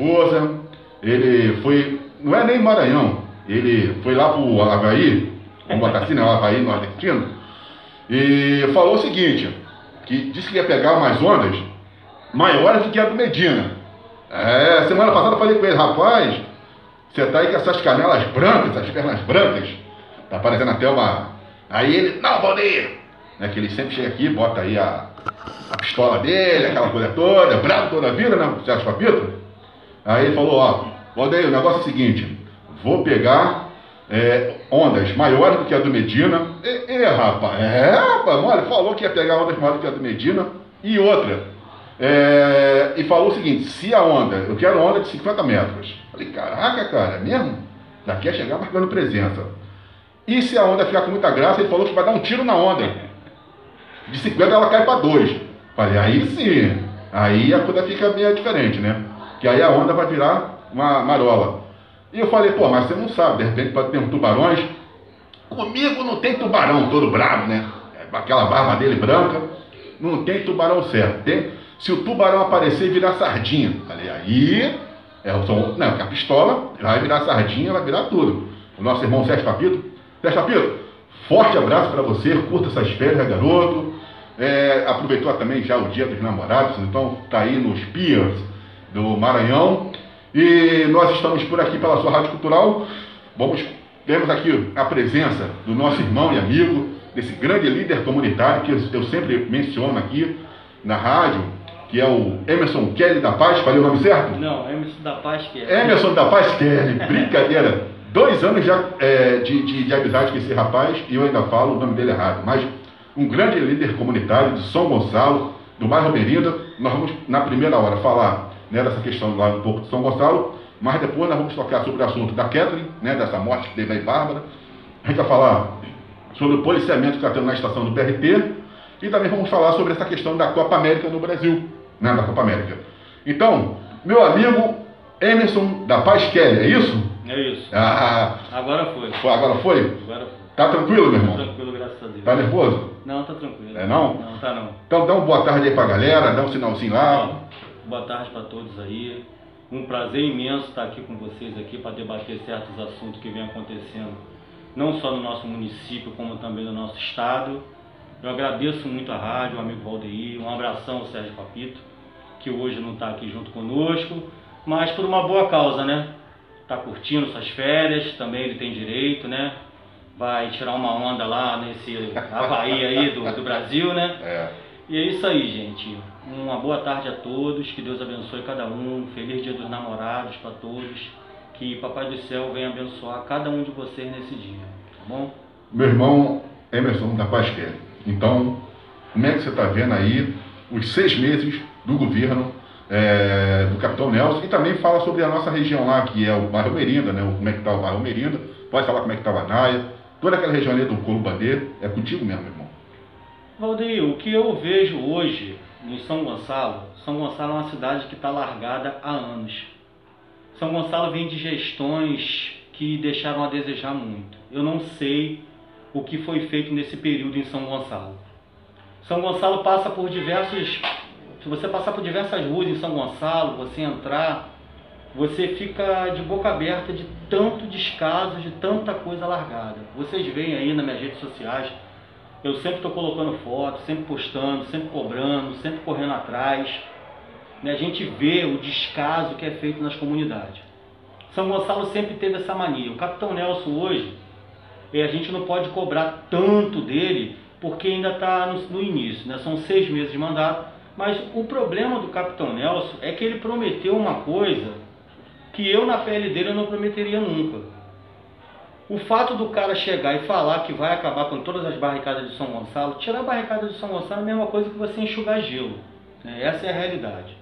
esposa. Ele foi, não é nem Maranhão, ele foi lá pro Havaí, vamos botar assim, né? Havaí nordestino, e falou o seguinte, que disse que ia pegar umas ondas maiores do que a do Medina. É, semana passada eu falei com ele, rapaz, você tá aí com essas canelas brancas, essas pernas brancas, tá parecendo até uma. Aí ele, não, Valdeir! Né, que ele sempre chega aqui, bota aí a, a pistola dele, aquela coisa toda, bravo toda a vida, né? Sérgio Papito. Aí ele falou, ó, Valdeir, o negócio é o seguinte, vou pegar é, ondas maiores do que a do Medina. E, e rapaz, é, rapaz, olha, falou que ia pegar ondas maiores do que a do Medina. E outra, é, e falou o seguinte: se a onda, eu quero onda de 50 metros. Falei, caraca, cara, é mesmo? Daqui a chegar marcando presença. E se a onda ficar com muita graça, ele falou que vai dar um tiro na onda. De 50 ela cai para 2. Falei, aí sim. Aí a coisa fica meio diferente, né? Que aí a onda vai virar uma marola. E eu falei, pô, mas você não sabe, de repente pode ter um tubarões. Comigo não tem tubarão todo bravo, né? Aquela barba dele branca. Não tem tubarão certo. Tem, se o tubarão aparecer e virar sardinha. Falei, aí é o som. Não, que a pistola vai virar sardinha, vai virar tudo. O nosso irmão Sérgio Papito. Sérgio Papito, forte abraço para você, curta essas férias, garoto. É, aproveitou também já o dia dos namorados, então tá aí nos Piers do Maranhão. E nós estamos por aqui pela sua Rádio Cultural. Vamos, temos aqui a presença do nosso irmão e amigo, desse grande líder comunitário que eu sempre menciono aqui na rádio, que é o Emerson Kelly da Paz, falei o nome certo? Não, Emerson da Paz Kelly. Emerson da Paz Kelly, brincadeira. Dois anos já é, de, de, de amizade com esse rapaz e eu ainda falo o nome dele errado, mas um grande líder comunitário de São Gonçalo, do bairro Merinda. Nós vamos, na primeira hora, falar né, dessa questão lá um pouco de São Gonçalo, mas depois nós vamos tocar sobre o assunto da Catherine, né, dessa morte que teve aí Bárbara. A gente vai falar sobre o policiamento que está tendo na estação do PRT e também vamos falar sobre essa questão da Copa América no Brasil, né, da Copa América. Então, meu amigo Emerson da Paz Kelly, é isso? É isso. Ah, Agora foi. foi- agora foi? Agora foi. Tá tranquilo, meu Tá irmão? tranquilo, graças a Deus. Tá nervoso? Não, tá tranquilo. É não? Não, tá não. Então dá uma boa tarde aí pra galera, dá um sinalzinho lá. Boa tarde para todos aí. Um prazer imenso estar aqui com vocês aqui para debater certos assuntos que vem acontecendo, não só no nosso município, como também no nosso estado. Eu agradeço muito a rádio, o amigo Valdeir, um abração ao Sérgio Papito, que hoje não está aqui junto conosco, mas por uma boa causa, né? Tá curtindo suas férias, também ele tem direito, né? Vai tirar uma onda lá nesse Havaí aí do, do Brasil, né? É. E é isso aí, gente. Uma boa tarde a todos, que Deus abençoe cada um. Feliz Dia dos Namorados para todos. Que Papai do Céu venha abençoar cada um de vocês nesse dia, tá bom? Meu irmão Emerson da Paz. Então, como é que você está vendo aí os seis meses do governo é, do Capitão Nelson? E também fala sobre a nossa região lá, que é o bairro Merinda, né? Como é que está o bairro Merinda? Pode falar como é que estava a Naia. Toda aquela região ali do Colubadê. É contigo mesmo, meu irmão. Valdeir, o que eu vejo hoje em São Gonçalo, São Gonçalo é uma cidade que está largada há anos. São Gonçalo vem de gestões que deixaram a desejar muito. Eu não sei o que foi feito nesse período em São Gonçalo. São Gonçalo passa por diversos. Se você passar por diversas ruas em São Gonçalo, você entrar, você fica de boca aberta de tanto descaso, de tanta coisa largada. Vocês veem aí nas minhas redes sociais, eu sempre estou colocando foto, sempre postando, sempre cobrando, sempre correndo atrás. A gente vê o descaso que é feito nas comunidades. São Gonçalo sempre teve essa mania. O Capitão Nelson hoje, eh, a gente não pode cobrar tanto dele, porque ainda está no, no início, né? são seis meses de mandato. Mas o problema do Capitão Nelson é que ele prometeu uma coisa que eu, na pele dele, eu não prometeria nunca. O fato do cara chegar e falar que vai acabar com todas as barricadas de São Gonçalo, tirar a barricada de São Gonçalo é a mesma coisa que você enxugar gelo. né? Essa é a realidade.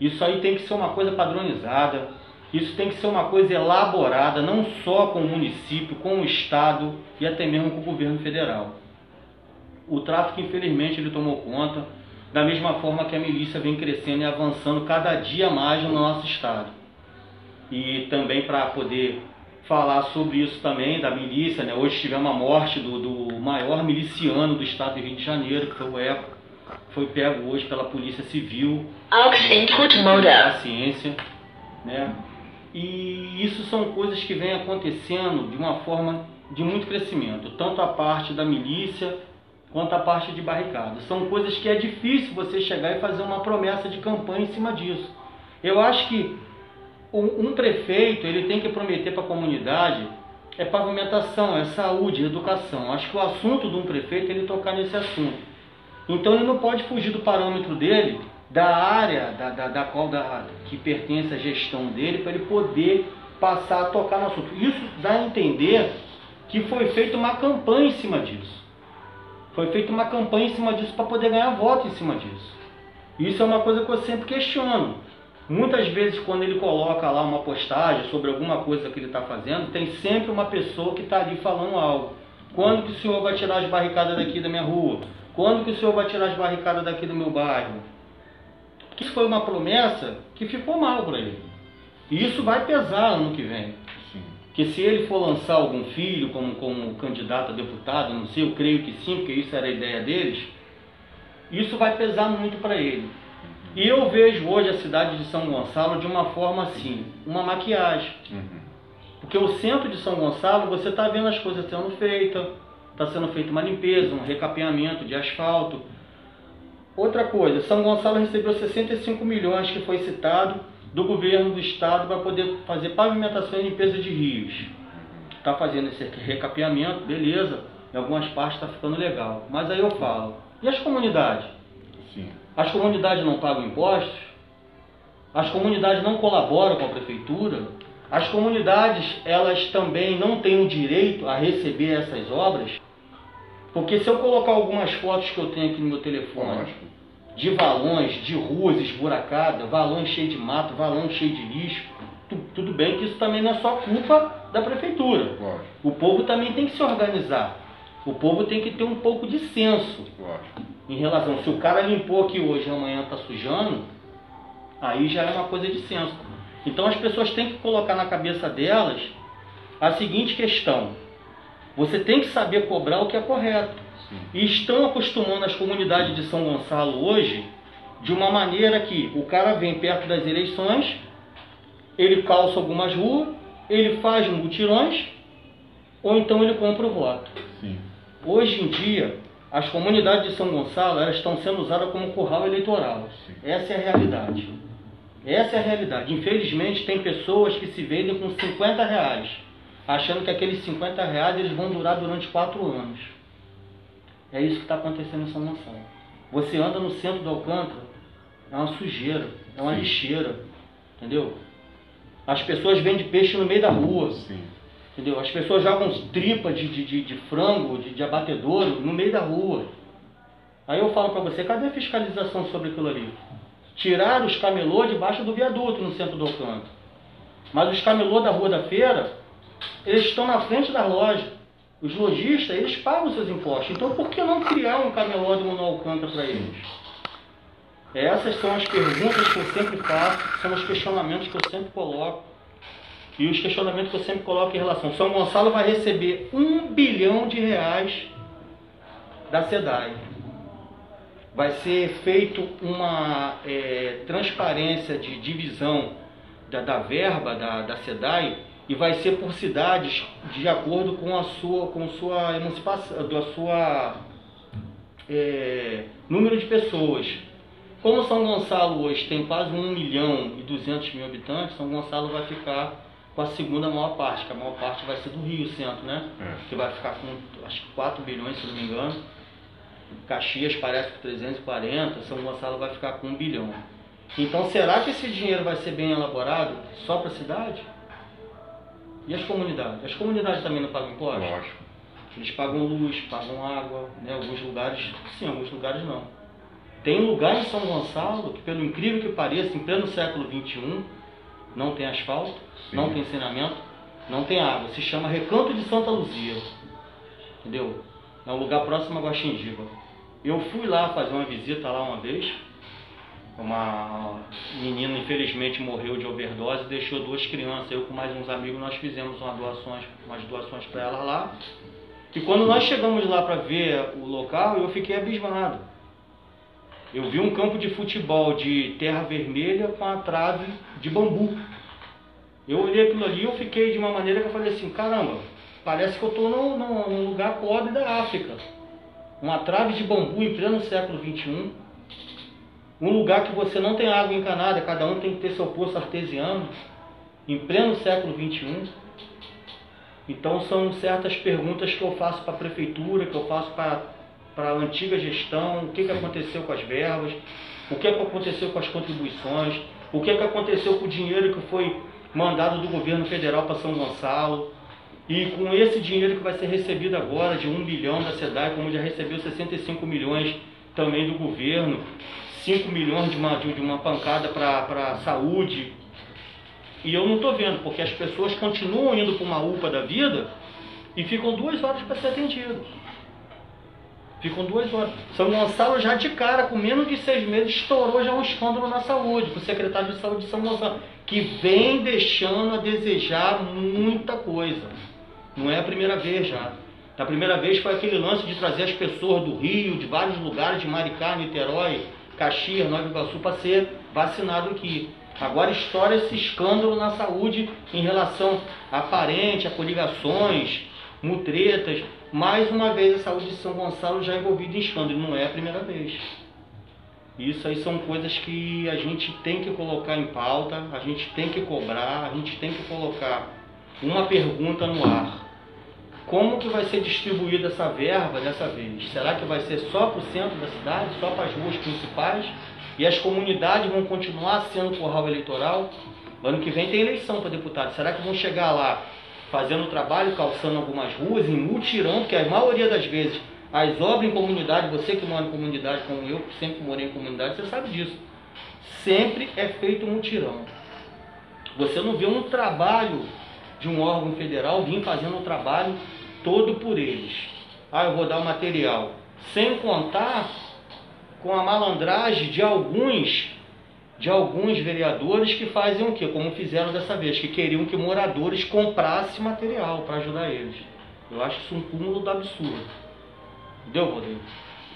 Isso aí tem que ser uma coisa padronizada, isso tem que ser uma coisa elaborada, não só com o município, com o Estado e até mesmo com o governo federal. O tráfico, infelizmente, ele tomou conta, da mesma forma que a milícia vem crescendo e avançando cada dia mais no nosso Estado. E também para poder falar sobre isso também, da milícia, né? hoje tivemos a morte do, do maior miliciano do Estado do Rio de Janeiro, que foi o ECO, foi pego hoje pela Polícia Civil, mode. ciência. né? E isso são coisas que vêm acontecendo de uma forma de muito crescimento, tanto a parte da milícia quanto a parte de barricada. São coisas que é difícil você chegar e fazer uma promessa de campanha em cima disso. Eu acho que um prefeito ele tem que prometer para a comunidade é pavimentação, é saúde, educação. Acho que o assunto de um prefeito é ele tocar nesse assunto. Então ele não pode fugir do parâmetro dele, da área da, da, da qual da, que pertence à gestão dele, para ele poder passar a tocar no assunto. Isso dá a entender que foi feita uma campanha em cima disso. Foi feita uma campanha em cima disso para poder ganhar voto em cima disso. Isso é uma coisa que eu sempre questiono. Muitas vezes, quando ele coloca lá uma postagem sobre alguma coisa que ele está fazendo, tem sempre uma pessoa que está ali falando algo. Quando que o senhor vai tirar as barricadas daqui da minha rua? Quando que o senhor vai tirar as barricadas daqui do meu bairro? Isso foi uma promessa que ficou mal para ele. E isso vai pesar ano que vem. Sim. Que se ele for lançar algum filho como, como candidato a deputado, não sei, eu creio que sim, porque isso era a ideia deles, isso vai pesar muito para ele. E eu vejo hoje a cidade de São Gonçalo de uma forma assim, uma maquiagem. Uhum. Porque o centro de São Gonçalo, você está vendo as coisas sendo feitas, está sendo feita uma limpeza, um recapeamento de asfalto. Outra coisa, São Gonçalo recebeu 65 milhões que foi citado do governo do estado para poder fazer pavimentação e limpeza de rios. Está fazendo esse recapeamento, beleza, em algumas partes está ficando legal. Mas aí eu falo, e as comunidades? Sim. As comunidades não pagam impostos? As comunidades não colaboram com a prefeitura? As comunidades, elas também não têm o direito a receber essas obras? Porque se eu colocar algumas fotos que eu tenho aqui no meu telefone, de valões, de ruas esburacadas, valões cheios de mato, valão cheio de lixo, tu, tudo bem que isso também não é só culpa da prefeitura. O povo também tem que se organizar. O povo tem que ter um pouco de senso em relação. Se o cara limpou aqui hoje e amanhã está sujando, aí já é uma coisa de senso. Então as pessoas têm que colocar na cabeça delas a seguinte questão: você tem que saber cobrar o que é correto. Sim. E estão acostumando as comunidades de São Gonçalo hoje de uma maneira que o cara vem perto das eleições, ele calça algumas ruas, ele faz mutirões, ou então ele compra o voto. Sim. Hoje em dia, as comunidades de São Gonçalo elas estão sendo usadas como curral eleitoral. Essa é a realidade. Essa é a realidade. Infelizmente, tem pessoas que se vendem com 50 reais, achando que aqueles 50 reais eles vão durar durante quatro anos. É isso que está acontecendo em São Gonçalo. Você anda no centro do Alcântara, é uma sujeira, é uma Sim. lixeira, entendeu? As pessoas vendem peixe no meio da rua. Sim. Entendeu? As pessoas jogam tripas de, de, de, frango, de, de abatedouro no meio da rua. Aí eu falo para você, cadê a fiscalização sobre aquilo ali? Tiraram os camelô debaixo do viaduto no centro do Alcântara. Mas os camelô da Rua da Feira, eles estão na frente da loja. Os lojistas, eles pagam seus impostos. Então por que não criar um camelódromo no Alcântara para eles? Essas são as perguntas que eu sempre faço, são os questionamentos que eu sempre coloco. E os questionamentos que eu sempre coloco em relação. São Gonçalo vai receber um bilhão de reais da SEDAI. Vai ser feito uma é, transparência de divisão da, da verba da, da SEDAI e vai ser por cidades de acordo com a sua, com sua emancipação, da sua é, número de pessoas. Como São Gonçalo hoje tem quase 1 milhão e 200 mil habitantes, São Gonçalo vai ficar com a segunda maior parte, que a maior parte vai ser do Rio Centro, né? É. Que vai ficar com acho que 4 bilhões, se não me engano. Caxias parece que 340, São Gonçalo vai ficar com 1 bilhão. Então será que esse dinheiro vai ser bem elaborado só para a cidade? E as comunidades? As comunidades também não pagam impostos? Lógico. Eles pagam luz, pagam água, né? Alguns lugares, sim, alguns lugares não. Tem lugar em São Gonçalo que, pelo incrível que pareça, em pleno século XXI, não tem asfalto, sim. não tem ensinamento, não tem água. Se chama Recanto de Santa Luzia. Entendeu? É um lugar próximo a Guaxindiba. Eu fui lá fazer uma visita lá uma vez, uma menina infelizmente morreu de overdose e deixou duas crianças. Eu com mais uns amigos nós fizemos uma doações, umas doações para ela lá. E quando nós chegamos lá para ver o local, eu fiquei abismado. Eu vi um campo de futebol de terra vermelha com a trave de bambu. Eu olhei aquilo ali e eu fiquei de uma maneira que eu falei assim, caramba, parece que eu estou num, num lugar pobre da África. Uma trave de bambu em pleno século XXI. Um lugar que você não tem água encanada, cada um tem que ter seu poço artesiano. Em pleno século XXI. Então são certas perguntas que eu faço para a prefeitura, que eu faço para, para a antiga gestão, o que, que aconteceu com as verbas, o que, que aconteceu com as contribuições, o que, que aconteceu com o dinheiro que foi mandado do governo federal para São Gonçalo. E com esse dinheiro que vai ser recebido agora, de 1 bilhão da SEDAI, como já recebeu 65 milhões também do governo, 5 milhões de uma, de uma pancada para a saúde. E eu não estou vendo, porque as pessoas continuam indo para uma UPA da vida e ficam duas horas para ser atendido. Ficam duas horas. São Gonçalo já de cara, com menos de seis meses, estourou já um escândalo na saúde, com o secretário de saúde de São Gonçalo, que vem deixando a desejar muita coisa. Não é a primeira vez já. A primeira vez foi aquele lance de trazer as pessoas do Rio, de vários lugares, de Maricá, Niterói, Caxias, Nova Iguaçu, para ser vacinado aqui. Agora estoura esse escândalo na saúde em relação a parente, a coligações, mutretas. Mais uma vez a saúde de São Gonçalo já envolvida em escândalo, não é a primeira vez. Isso aí são coisas que a gente tem que colocar em pauta, a gente tem que cobrar, a gente tem que colocar uma pergunta no ar. Como que vai ser distribuída essa verba dessa vez? Será que vai ser só para o centro da cidade, só para as ruas principais? E as comunidades vão continuar sendo curral eleitoral? Ano que vem tem eleição para deputado. Será que vão chegar lá fazendo trabalho, calçando algumas ruas, em mutirão? Porque a maioria das vezes as obras em comunidade, você que mora em comunidade como eu, que sempre morei em comunidade, você sabe disso. Sempre é feito mutirão. Você não vê um trabalho de um órgão federal vir fazendo o trabalho todo por eles. Ah, eu vou dar o material. Sem contar com a malandragem de alguns de alguns vereadores que fazem o quê? Como fizeram dessa vez, que queriam que moradores comprassem material para ajudar eles. Eu acho isso um cúmulo do absurdo. Entendeu, Rodrigo?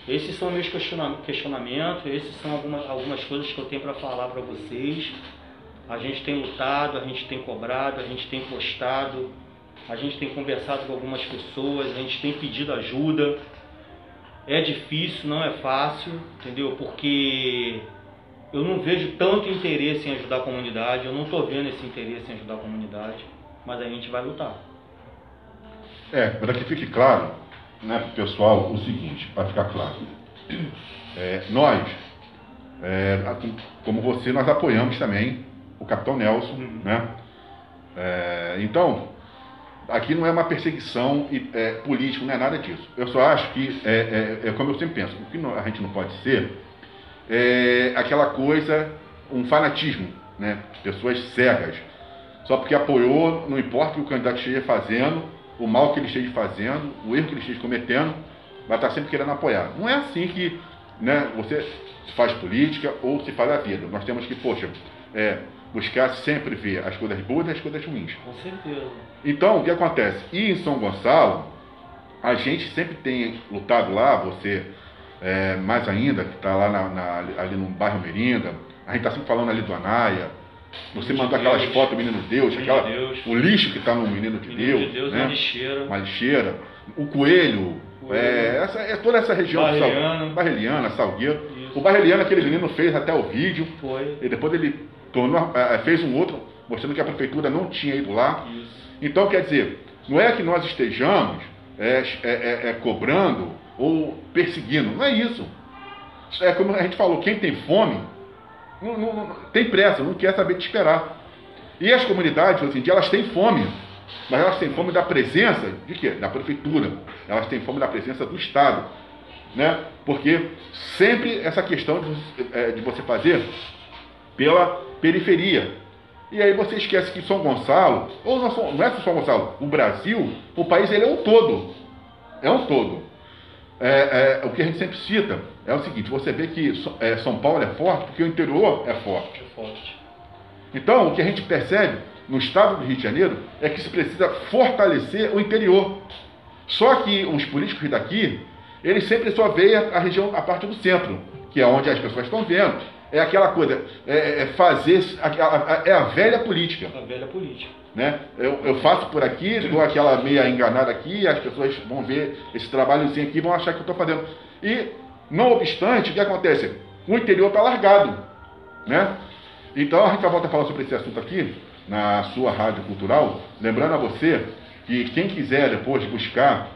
Esses são meus questionamentos, esses são algumas, algumas coisas que eu tenho para falar para vocês. A gente tem lutado, a gente tem cobrado, a gente tem postado, a gente tem conversado com algumas pessoas, a gente tem pedido ajuda. É difícil, não é fácil, entendeu? Porque eu não vejo tanto interesse em ajudar a comunidade, eu não estou vendo esse interesse em ajudar a comunidade, mas a gente vai lutar. É, para que fique claro, né, pessoal, o seguinte, para ficar claro. É, nós, é, como você, nós apoiamos também o Capitão Nelson, uhum. né? É, então, aqui não é uma perseguição é, política, não é nada disso. Eu só acho que, é, é, é como eu sempre penso, o que a gente não pode ser é aquela coisa, um fanatismo, né? Pessoas cegas. Só porque apoiou, não importa o que o candidato esteja fazendo, o mal que ele esteja fazendo, o erro que ele esteja cometendo, vai estar sempre querendo apoiar. Não é assim que né, você faz política ou se faz a vida. Nós temos que, poxa, é, buscar sempre ver as coisas boas e as coisas ruins. Com certeza. Então, o que acontece? E em São Gonçalo, a gente sempre tem lutado lá, você é, mais ainda, que está lá na, na, ali no bairro Merinda, a gente está sempre falando ali do Anaia, você mandou aquelas Deus, fotos do Menino Deus, Menino aquela, Deus. o lixo que está no Menino de Menino Deus. De Deus né? uma lixeira. Uma lixeira. O coelho, coelho. É, essa, é toda essa região Barreliana, Sal, Barreliana Salgueiro. Isso. O Barreliana, aquele menino fez até o vídeo. Foi. E depois ele tornou, é, fez um outro, mostrando que a prefeitura não tinha ido lá. Isso. Então, quer dizer, não é que nós estejamos é, é, é, é cobrando ou perseguindo, não é isso. É como a gente falou, quem tem fome não, não, tem pressa, não quer saber de esperar. E as comunidades, hoje em dia, elas têm fome. Mas elas têm fome da presença de quê? Da prefeitura. Elas têm fome da presença do Estado. Né? Porque sempre essa questão de é, de você fazer pela periferia. E aí você esquece que São Gonçalo, ou não, não é só São Gonçalo, o Brasil, o país ele é um todo. É um todo. É, é, o que a gente sempre cita é o seguinte: você vê que é, São Paulo é forte porque o interior é forte. É forte. Então, o que a gente percebe no estado do Rio de Janeiro é que se precisa fortalecer o interior. Só que os políticos daqui, eles sempre só veem a, região, a parte do centro, que é onde as pessoas estão vendo, é aquela coisa, é, é fazer, é a velha política. A velha política. Né? Eu, eu faço por aqui, dou aquela meia enganada aqui, as pessoas vão ver esse trabalhozinho aqui e vão achar que eu estou fazendo. E, não obstante, o que acontece? O interior está largado. Né? Então a gente vai voltar a falar sobre esse assunto aqui na sua rádio cultural. Lembrando a você que quem quiser depois buscar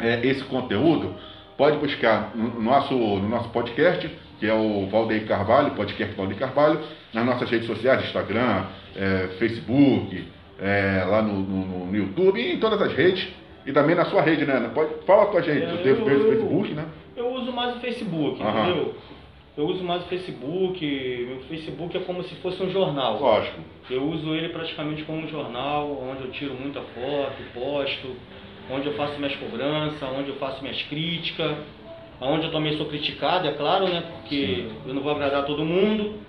é, esse conteúdo, pode buscar no nosso, no nosso podcast, que é o Valdeir Carvalho, podcast Valdeir Carvalho, nas nossas redes sociais, Instagram, é, Facebook, é, lá no, no, no, YouTube e em todas as redes. E também na sua rede, né? Pode, fala a tua rede, é, tu o Facebook, né? Eu uso mais o Facebook, entendeu? Eu uso mais o Facebook. Meu Facebook é como se fosse um jornal. Lógico. Eu uso ele praticamente como um jornal, onde eu tiro muita foto, posto, onde eu faço minhas cobranças, onde eu faço minhas críticas, onde eu também sou criticado, é claro, né? Porque Sim. eu não vou agradar todo mundo.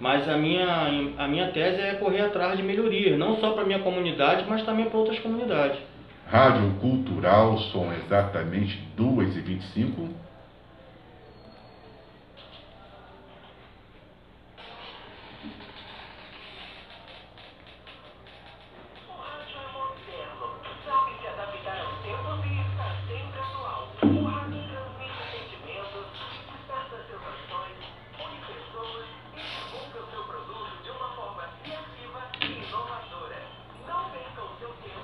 Mas a minha, a minha tese é correr atrás de melhorias, não só para a minha comunidade, mas também para outras comunidades. Rádio Cultural, são exatamente 2h25.